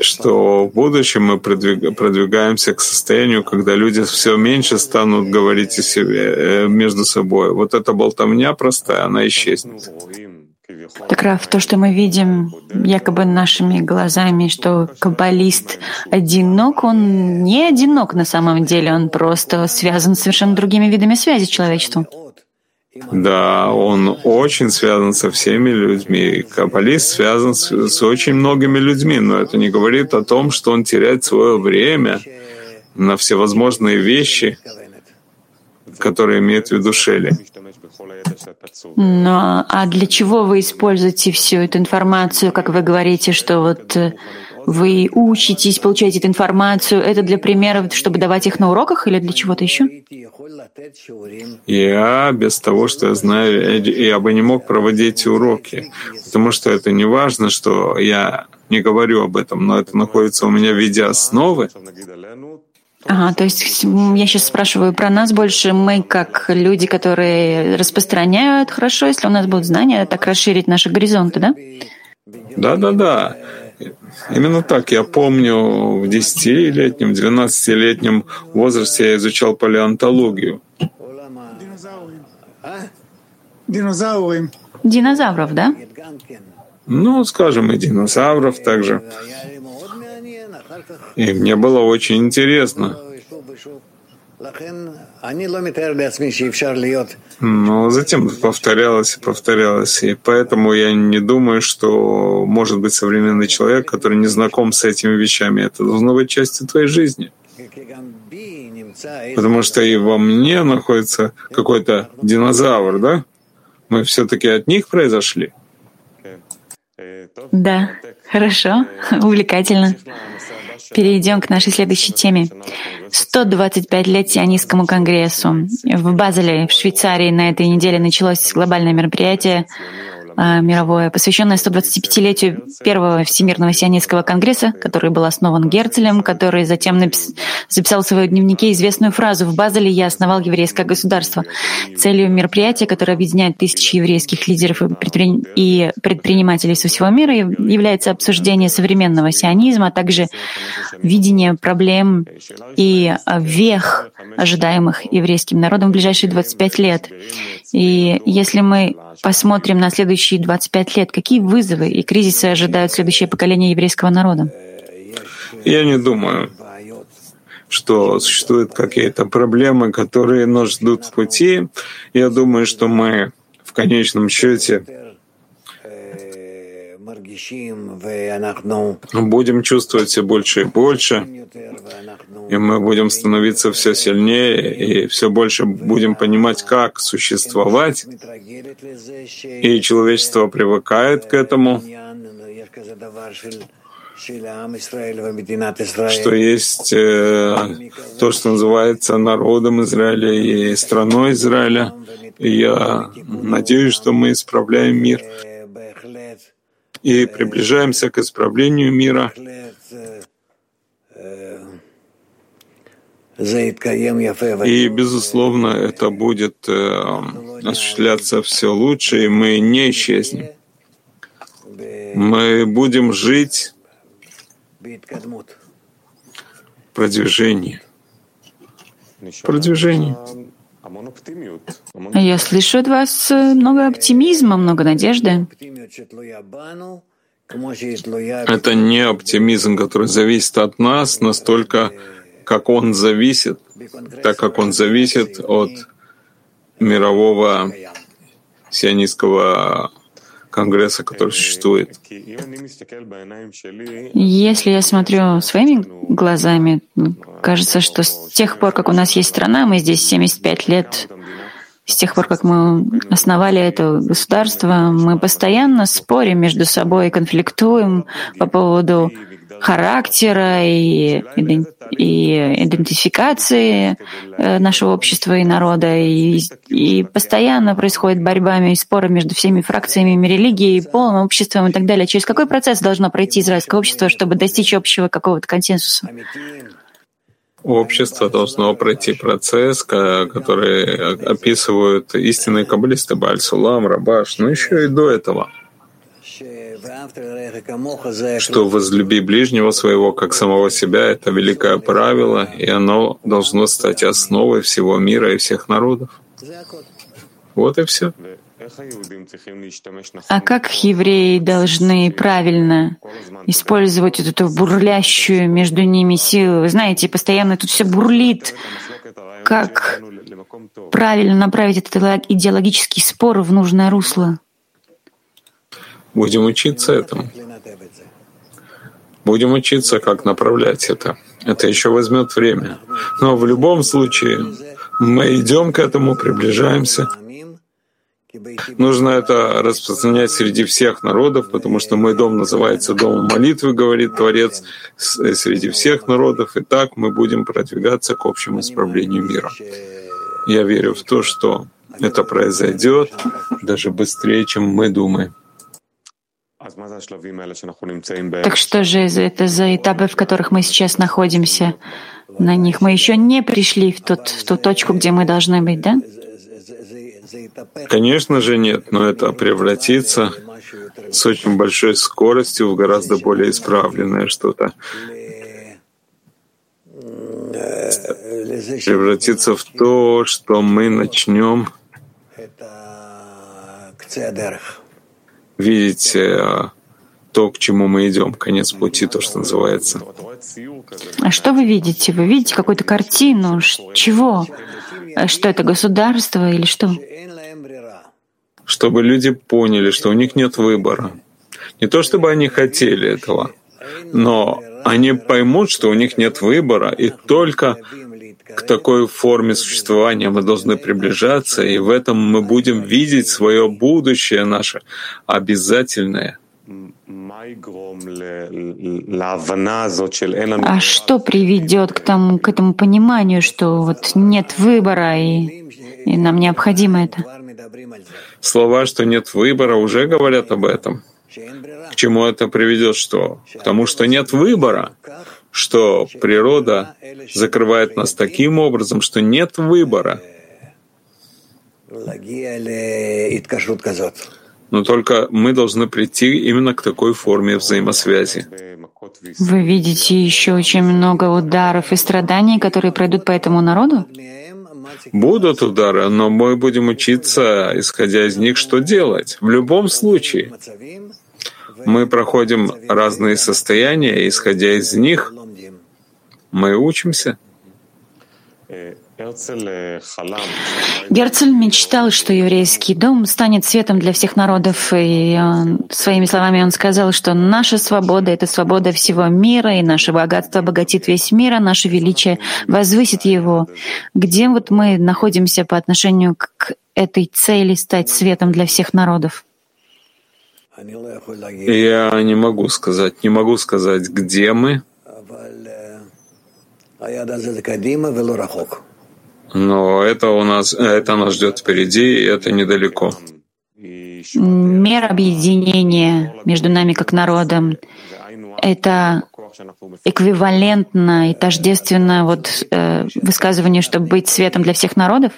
что в будущем мы продвигаемся к состоянию, когда люди все меньше станут говорить о себе, э, между собой. Вот эта болтовня простая, она исчезнет. Так, Раф, то, что мы видим якобы нашими глазами, что каббалист одинок, он не одинок на самом деле, он просто связан с совершенно другими видами связи с. Да, он очень связан со всеми людьми. Каббалист связан с, с очень многими людьми, но это не говорит о том, что он теряет свое время на всевозможные вещи, которые имеют в виду Шелли. Но а для чего вы используете всю эту информацию, как вы говорите, что вот э, вы учитесь, получаете эту информацию, это для примеров, чтобы давать их на уроках или для чего-то еще? Я без того, что я знаю, я бы не мог проводить уроки, потому что это не важно, что я не говорю об этом, но это находится у меня в виде основы. Ага, то есть я сейчас спрашиваю про нас больше. Мы как люди, которые распространяют хорошо, если у нас будут знания, так расширить наши горизонты, да? Да, да, да. Именно так. Я помню, в 10-летнем, 12-летнем возрасте я изучал палеонтологию. Динозавров, да? Ну, скажем, и динозавров также. И мне было очень интересно. Но затем повторялось и повторялось. И поэтому я не думаю, что может быть современный человек, который не знаком с этими вещами. Это должно быть частью твоей жизни. Потому что и во мне находится какой-то динозавр, да? Мы все-таки от них произошли. Да, хорошо, увлекательно. Перейдем к нашей следующей теме. 125 лет Сионистскому конгрессу. В Базеле, в Швейцарии, на этой неделе началось глобальное мероприятие мировое, посвященное 125-летию первого Всемирного сионистского конгресса, который был основан Герцелем, который затем напис... записал в своем дневнике известную фразу «В Базеле я основал еврейское государство». Целью мероприятия, которое объединяет тысячи еврейских лидеров и, предпри... и предпринимателей со всего мира, является обсуждение современного сионизма, а также видение проблем и вех, ожидаемых еврейским народом в ближайшие 25 лет. И если мы посмотрим на следующие 25 лет, какие вызовы и кризисы ожидают следующее поколение еврейского народа? Я не думаю, что существуют какие-то проблемы, которые нас ждут в пути. Я думаю, что мы в конечном счете будем чувствовать все больше и больше, и мы будем становиться все сильнее, и все больше будем понимать, как существовать, и человечество привыкает к этому, что есть э, то, что называется народом Израиля и страной Израиля. И я надеюсь, что мы исправляем мир и приближаемся к исправлению мира. И, безусловно, это будет э, осуществляться все лучше, и мы не исчезнем. Мы будем жить в продвижении. Продвижение. Я слышу от вас э, много оптимизма, много надежды. Это не оптимизм, который зависит от нас настолько, как он зависит, так как он зависит от мирового сионистского конгресса, который существует. Если я смотрю своими глазами, кажется, что с тех пор, как у нас есть страна, мы здесь 75 лет, с тех пор, как мы основали это государство, мы постоянно спорим между собой, и конфликтуем по поводу характера и, и идентификации э, нашего общества и народа. И, и постоянно происходит борьба и споры между всеми фракциями религии, полом, обществом и так далее. Через какой процесс должно пройти израильское общество, чтобы достичь общего какого-то консенсуса? Общество должно пройти процесс, который описывают истинные каббалисты Бальсулам, Рабаш, но еще и до этого — что возлюби ближнего своего как самого себя — это великое правило, и оно должно стать основой всего мира и всех народов. Вот и все. А как евреи должны правильно использовать вот эту бурлящую между ними силу? Вы знаете, постоянно тут все бурлит. Как правильно направить этот идеологический спор в нужное русло? Будем учиться этому. Будем учиться, как направлять это. Это еще возьмет время. Но в любом случае мы идем к этому, приближаемся. Нужно это распространять среди всех народов, потому что мой дом называется Домом молитвы, говорит Творец, среди всех народов, и так мы будем продвигаться к общему исправлению мира. Я верю в то, что это произойдет даже быстрее, чем мы думаем. Так что же это за этапы, в которых мы сейчас находимся? На них мы еще не пришли в, тот, в ту точку, где мы должны быть, да? Конечно же нет, но это превратится с очень большой скоростью в гораздо более исправленное что-то. Превратиться в то, что мы начнем видеть э, то, к чему мы идем, конец пути, то, что называется. А что вы видите? Вы видите какую-то картину? Чего? Э, что это, государство или что? Чтобы люди поняли, что у них нет выбора. Не то, чтобы они хотели этого, но они поймут, что у них нет выбора, и только к такой форме существования мы должны приближаться, и в этом мы будем видеть свое будущее наше обязательное. А что приведет к тому, к этому пониманию, что вот нет выбора и и нам необходимо это. Слова, что нет выбора, уже говорят об этом. К чему это приведет? Что? К тому, что нет выбора, что природа закрывает нас таким образом, что нет выбора. Но только мы должны прийти именно к такой форме взаимосвязи. Вы видите еще очень много ударов и страданий, которые пройдут по этому народу? Будут удары, но мы будем учиться, исходя из них, что делать. В любом случае, мы проходим разные состояния, и, исходя из них, мы учимся. Герцель мечтал, что еврейский дом станет светом для всех народов, и он, своими словами он сказал, что наша свобода — это свобода всего мира, и наше богатство обогатит весь мир, а наше величие возвысит его. Где вот мы находимся по отношению к этой цели стать светом для всех народов? Я не могу сказать, не могу сказать, где мы, но это у нас, это нас ждет впереди, и это недалеко. Мер объединения между нами как народом — это эквивалентно и тождественно вот, э, высказыванию, чтобы быть светом для всех народов?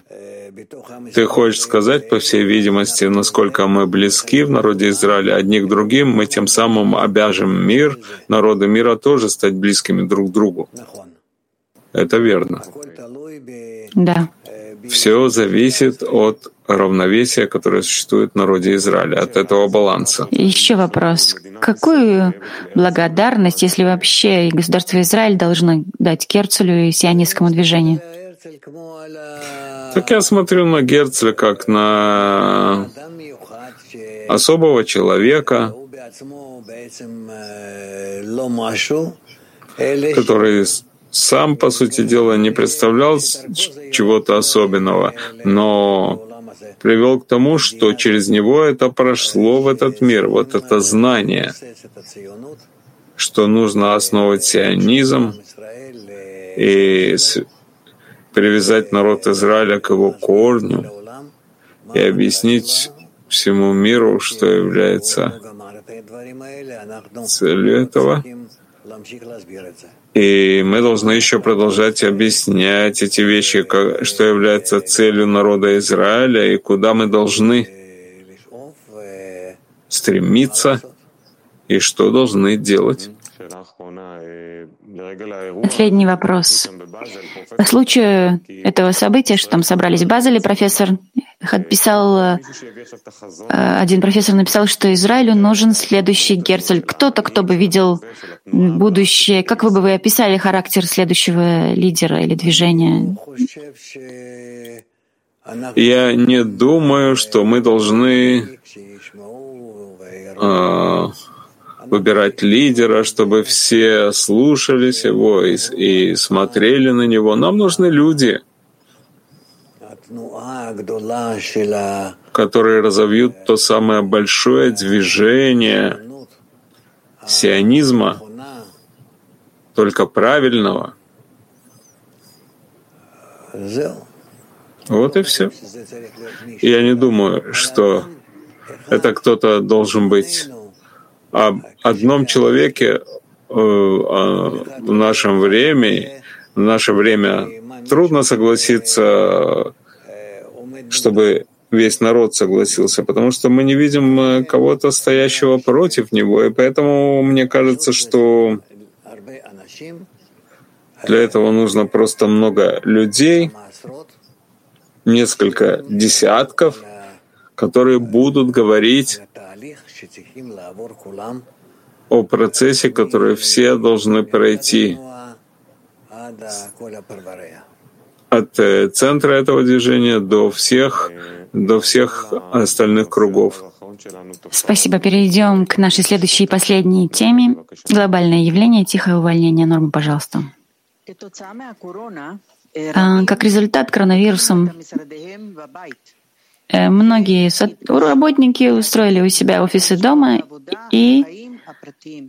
Ты хочешь сказать, по всей видимости, насколько мы близки в народе Израиля одни к другим, мы тем самым обяжем мир, народы мира тоже стать близкими друг к другу. Это верно. Да. Все зависит от равновесия, которое существует в народе Израиля, от этого баланса. Еще вопрос. Какую благодарность, если вообще государство Израиль должно дать Керцелю и сионистскому движению? Так я смотрю на Герцля как на особого человека, который сам, по сути дела, не представлял чего-то особенного, но привел к тому, что через него это прошло в этот мир, вот это знание, что нужно основывать сионизм и привязать народ Израиля к его корню и объяснить всему миру, что является целью этого. И мы должны еще продолжать объяснять эти вещи, что является целью народа Израиля и куда мы должны стремиться и что должны делать. Последний вопрос. По случаю этого события, что там собрались в Базеле, профессор отписал, э, один профессор написал, что Израилю нужен следующий Герцель. Кто-то, кто бы видел будущее. Как вы бы вы описали характер следующего лидера или движения? Я не думаю, что мы должны э, выбирать лидера, чтобы все слушались его и, и смотрели на него. Нам нужны люди, которые разовьют то самое большое движение сионизма, только правильного. Вот и все. Я не думаю, что это кто-то должен быть об одном человеке э, в нашем времени, в наше время трудно согласиться, чтобы весь народ согласился, потому что мы не видим э, кого-то стоящего против него, и поэтому мне кажется, что для этого нужно просто много людей, несколько десятков, которые будут говорить о процессе, который все должны пройти от э, центра этого движения до всех, до всех остальных кругов. Спасибо. Перейдем к нашей следующей и последней теме. Глобальное явление, тихое увольнение нормы, пожалуйста. А, как результат коронавирусом Э, многие работники устроили у себя офисы дома, и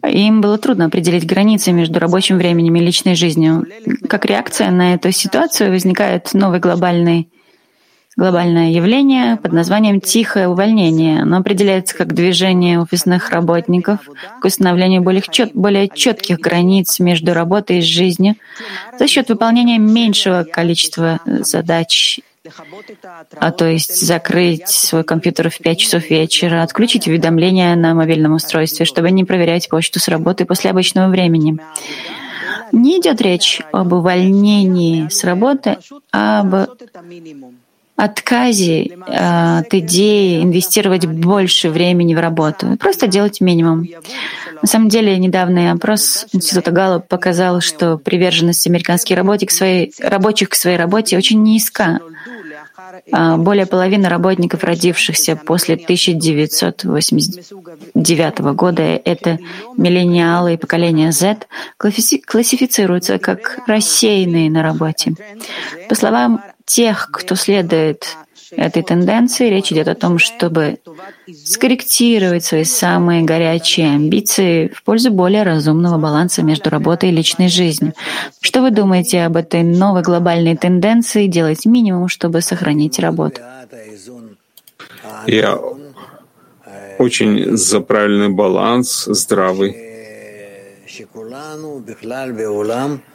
им было трудно определить границы между рабочим временем и личной жизнью. Как реакция на эту ситуацию возникает новый глобальный глобальное явление под названием «тихое увольнение». Оно определяется как движение офисных работников к установлению более, чет, более четких границ между работой и жизнью за счет выполнения меньшего количества задач а то есть закрыть свой компьютер в 5 часов вечера, отключить уведомления на мобильном устройстве, чтобы не проверять почту с работы после обычного времени. Не идет речь об увольнении с работы, а об отказе э, от идеи инвестировать больше времени в работу, просто делать минимум. На самом деле, недавний опрос Института Галлуп показал, что приверженность американских рабочих к своей, рабочих к своей работе очень низка. А, более половины работников, родившихся после 1989 года, это миллениалы и поколение Z, классифицируются как рассеянные на работе. По словам тех, кто следует этой тенденции, речь идет о том, чтобы скорректировать свои самые горячие амбиции в пользу более разумного баланса между работой и личной жизнью. Что вы думаете об этой новой глобальной тенденции делать минимум, чтобы сохранить работу? Я очень за правильный баланс, здравый.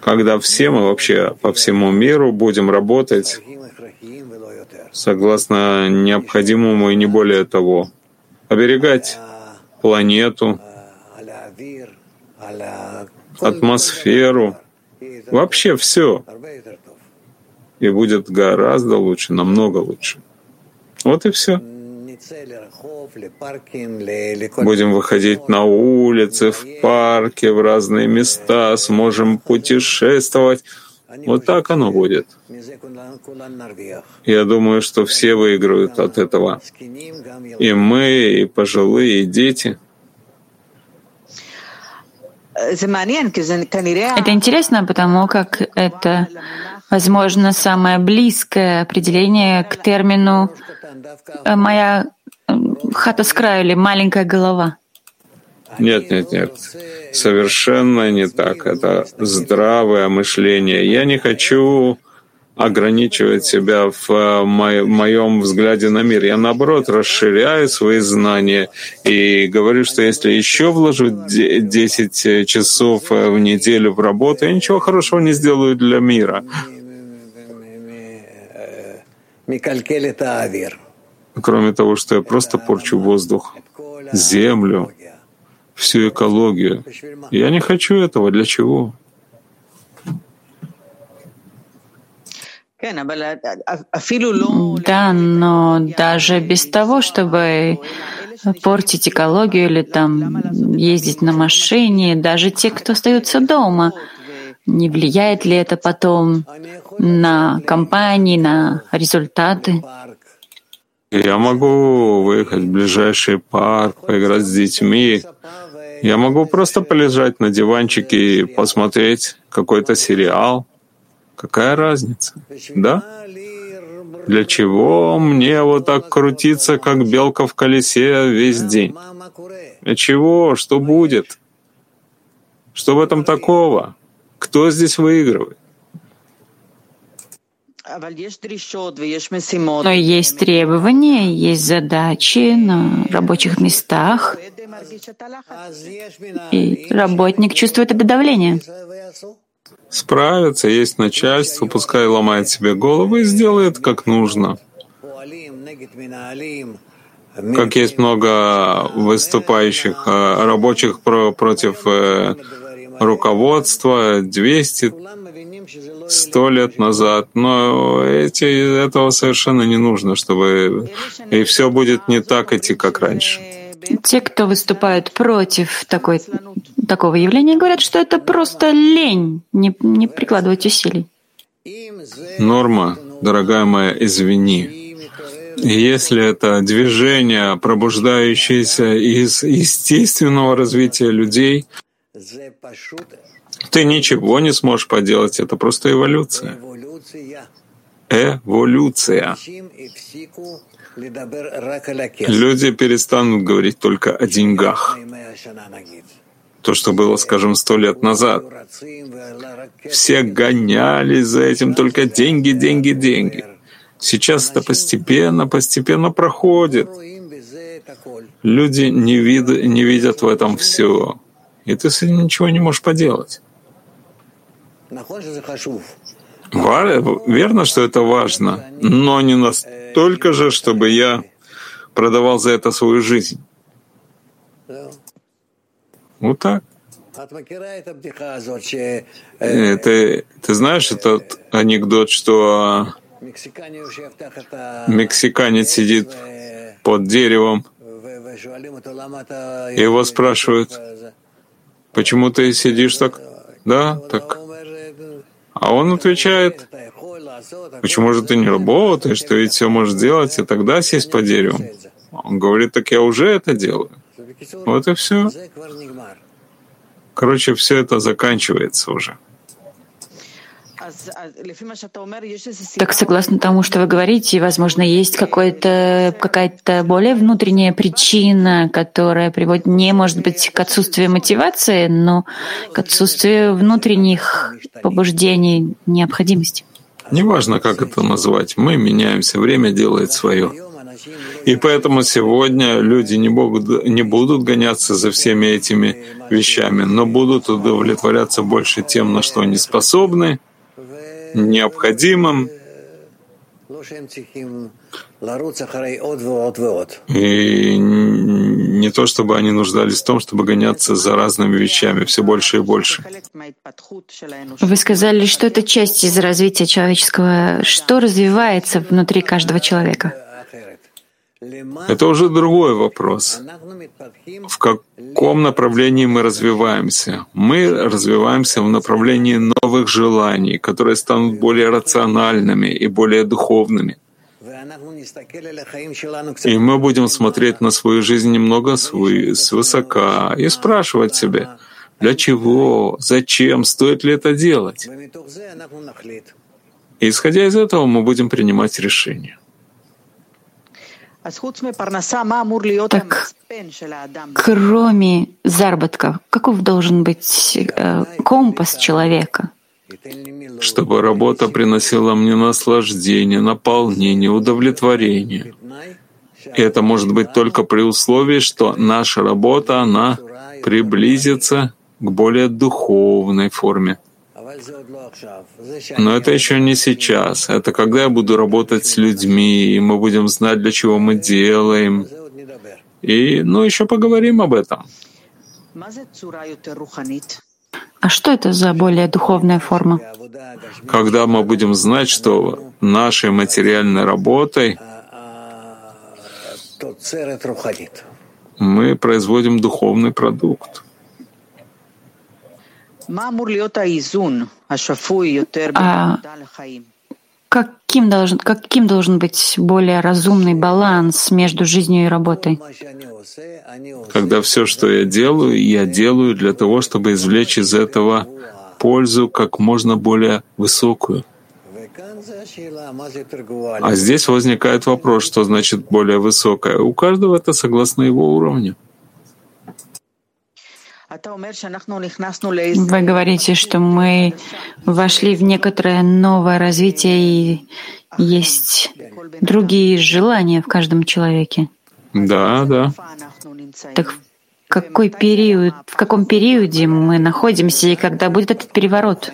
Когда все мы вообще по всему миру будем работать согласно необходимому и не более того. Оберегать планету, атмосферу, вообще все. И будет гораздо лучше, намного лучше. Вот и все. Будем выходить на улицы, в парки, в разные места, сможем путешествовать. Вот так оно будет. Я думаю, что все выиграют от этого. И мы, и пожилые, и дети. Это интересно, потому как это, возможно, самое близкое определение к термину «моя хата с краю» или «маленькая голова». Нет, нет, нет. Совершенно не так. Это здравое мышление. Я не хочу ограничивать себя в э, моем взгляде на мир. Я, наоборот, расширяю свои знания и говорю, что если еще вложу 10 часов э, в неделю в работу, я ничего хорошего не сделаю для мира. Кроме того, что я просто порчу воздух, землю, всю экологию. Я не хочу этого. Для чего? Да, но даже без того, чтобы портить экологию или там ездить на машине, даже те, кто остаются дома, не влияет ли это потом на компании, на результаты? Я могу выехать в ближайший парк, поиграть с детьми, я могу просто полежать на диванчике и посмотреть какой-то сериал. Какая разница? Да? Для чего мне вот так крутиться, как белка в колесе весь день? Для чего? Что будет? Что в этом такого? Кто здесь выигрывает? Но есть требования, есть задачи на рабочих местах, и работник чувствует это давление. Справится, есть начальство, пускай ломает себе голову и сделает как нужно. Как есть много выступающих э, рабочих против э, руководства, 200 сто лет назад, но эти, этого совершенно не нужно, чтобы и все будет не так идти, как раньше. Те, кто выступают против такой, такого явления, говорят, что это просто лень, не, не прикладывать усилий. Норма, дорогая моя, извини. Если это движение, пробуждающееся из естественного развития людей, ты ничего не сможешь поделать, это просто эволюция. Эволюция. Люди перестанут говорить только о деньгах. То, что было, скажем, сто лет назад. Все гонялись за этим только деньги, деньги, деньги. Сейчас это постепенно, постепенно проходит. Люди не, вид, не видят в этом все. И ты с этим ничего не можешь поделать. Верно, что это важно, но не настолько же, чтобы я продавал за это свою жизнь. Вот так. Э, ты, ты знаешь этот анекдот, что мексиканец сидит под деревом, и его спрашивают, почему ты сидишь так? Да, так. А он отвечает, почему же ты не работаешь, ты ведь все можешь делать, и тогда сесть под деревом. Он говорит, так я уже это делаю. Вот и все. Короче, все это заканчивается уже. Так, согласно тому, что вы говорите, возможно, есть какая-то более внутренняя причина, которая приводит не, может быть, к отсутствию мотивации, но к отсутствию внутренних побуждений, необходимости. Неважно, как это назвать, мы меняемся, время делает свое. И поэтому сегодня люди не, могут, не будут гоняться за всеми этими вещами, но будут удовлетворяться больше тем, на что они способны, необходимым, и не то, чтобы они нуждались в том, чтобы гоняться за разными вещами все больше и больше. Вы сказали, что это часть из развития человеческого. Что развивается внутри каждого человека? Это уже другой вопрос. В каком направлении мы развиваемся? Мы развиваемся в направлении новых желаний, которые станут более рациональными и более духовными. И мы будем смотреть на свою жизнь немного свысока и спрашивать себя, для чего, зачем, стоит ли это делать. И исходя из этого мы будем принимать решения. Так, кроме заработка, каков должен быть э, компас человека? Чтобы работа приносила мне наслаждение, наполнение, удовлетворение. И это может быть только при условии, что наша работа, она приблизится к более духовной форме. Но это еще не сейчас. Это когда я буду работать с людьми, и мы будем знать, для чего мы делаем. И, ну, еще поговорим об этом. А что это за более духовная форма? Когда мы будем знать, что нашей материальной работой мы производим духовный продукт. А каким должен, каким должен быть более разумный баланс между жизнью и работой? Когда все, что я делаю, я делаю для того, чтобы извлечь из этого пользу как можно более высокую. А здесь возникает вопрос, что значит более высокая. У каждого это согласно его уровню. Вы говорите, что мы вошли в некоторое новое развитие и есть другие желания в каждом человеке. Да, да. Так какой период, в каком периоде мы находимся и когда будет этот переворот?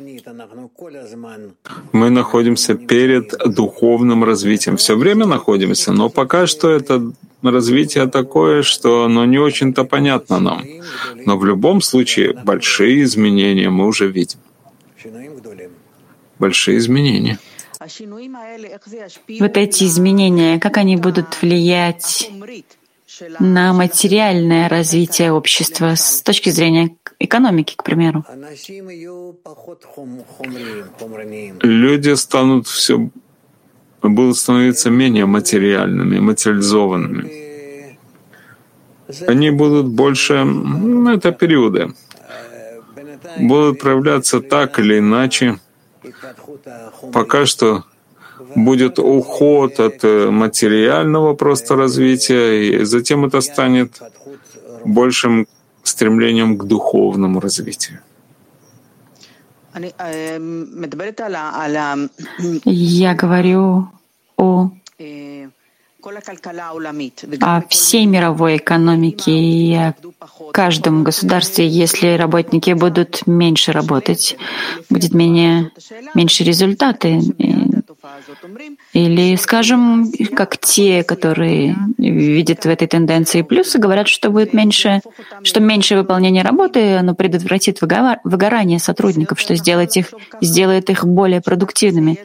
Мы находимся перед духовным развитием. Все время находимся, но пока что это развитие такое, что оно не очень-то понятно нам. Но в любом случае большие изменения мы уже видим. Большие изменения. Вот эти изменения, как они будут влиять на материальное развитие общества с точки зрения экономики, к примеру. Люди станут все будут становиться менее материальными, материализованными. Они будут больше, ну, это периоды, будут проявляться так или иначе. Пока что будет уход от э, материального просто развития, и затем это станет большим стремлением к духовному развитию. Я говорю о о всей мировой экономике и о каждом государстве, если работники будут меньше работать, будет менее, меньше результаты. Или, скажем, как те, которые видят в этой тенденции плюсы, говорят, что будет меньше, что меньше выполнения работы, оно предотвратит выгорание сотрудников, что сделает их, сделает их более продуктивными.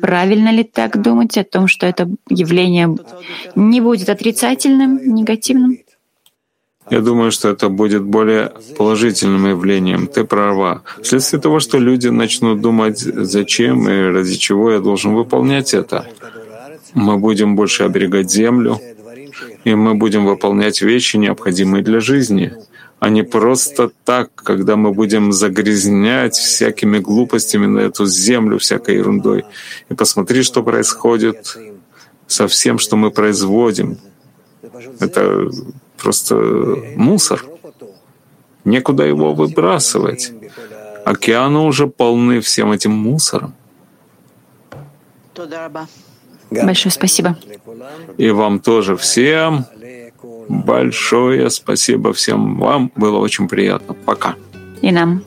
Правильно ли так думать о том, что это явление не будет отрицательным, негативным? Я думаю, что это будет более положительным явлением. Ты права. Вследствие того, что люди начнут думать, зачем и ради чего я должен выполнять это, мы будем больше оберегать землю, и мы будем выполнять вещи, необходимые для жизни, а не просто так, когда мы будем загрязнять всякими глупостями на эту землю, всякой ерундой. И посмотри, что происходит со всем, что мы производим. Это просто мусор. Некуда его выбрасывать. Океаны уже полны всем этим мусором. Большое спасибо. И вам тоже всем большое спасибо всем вам. Было очень приятно. Пока. И нам.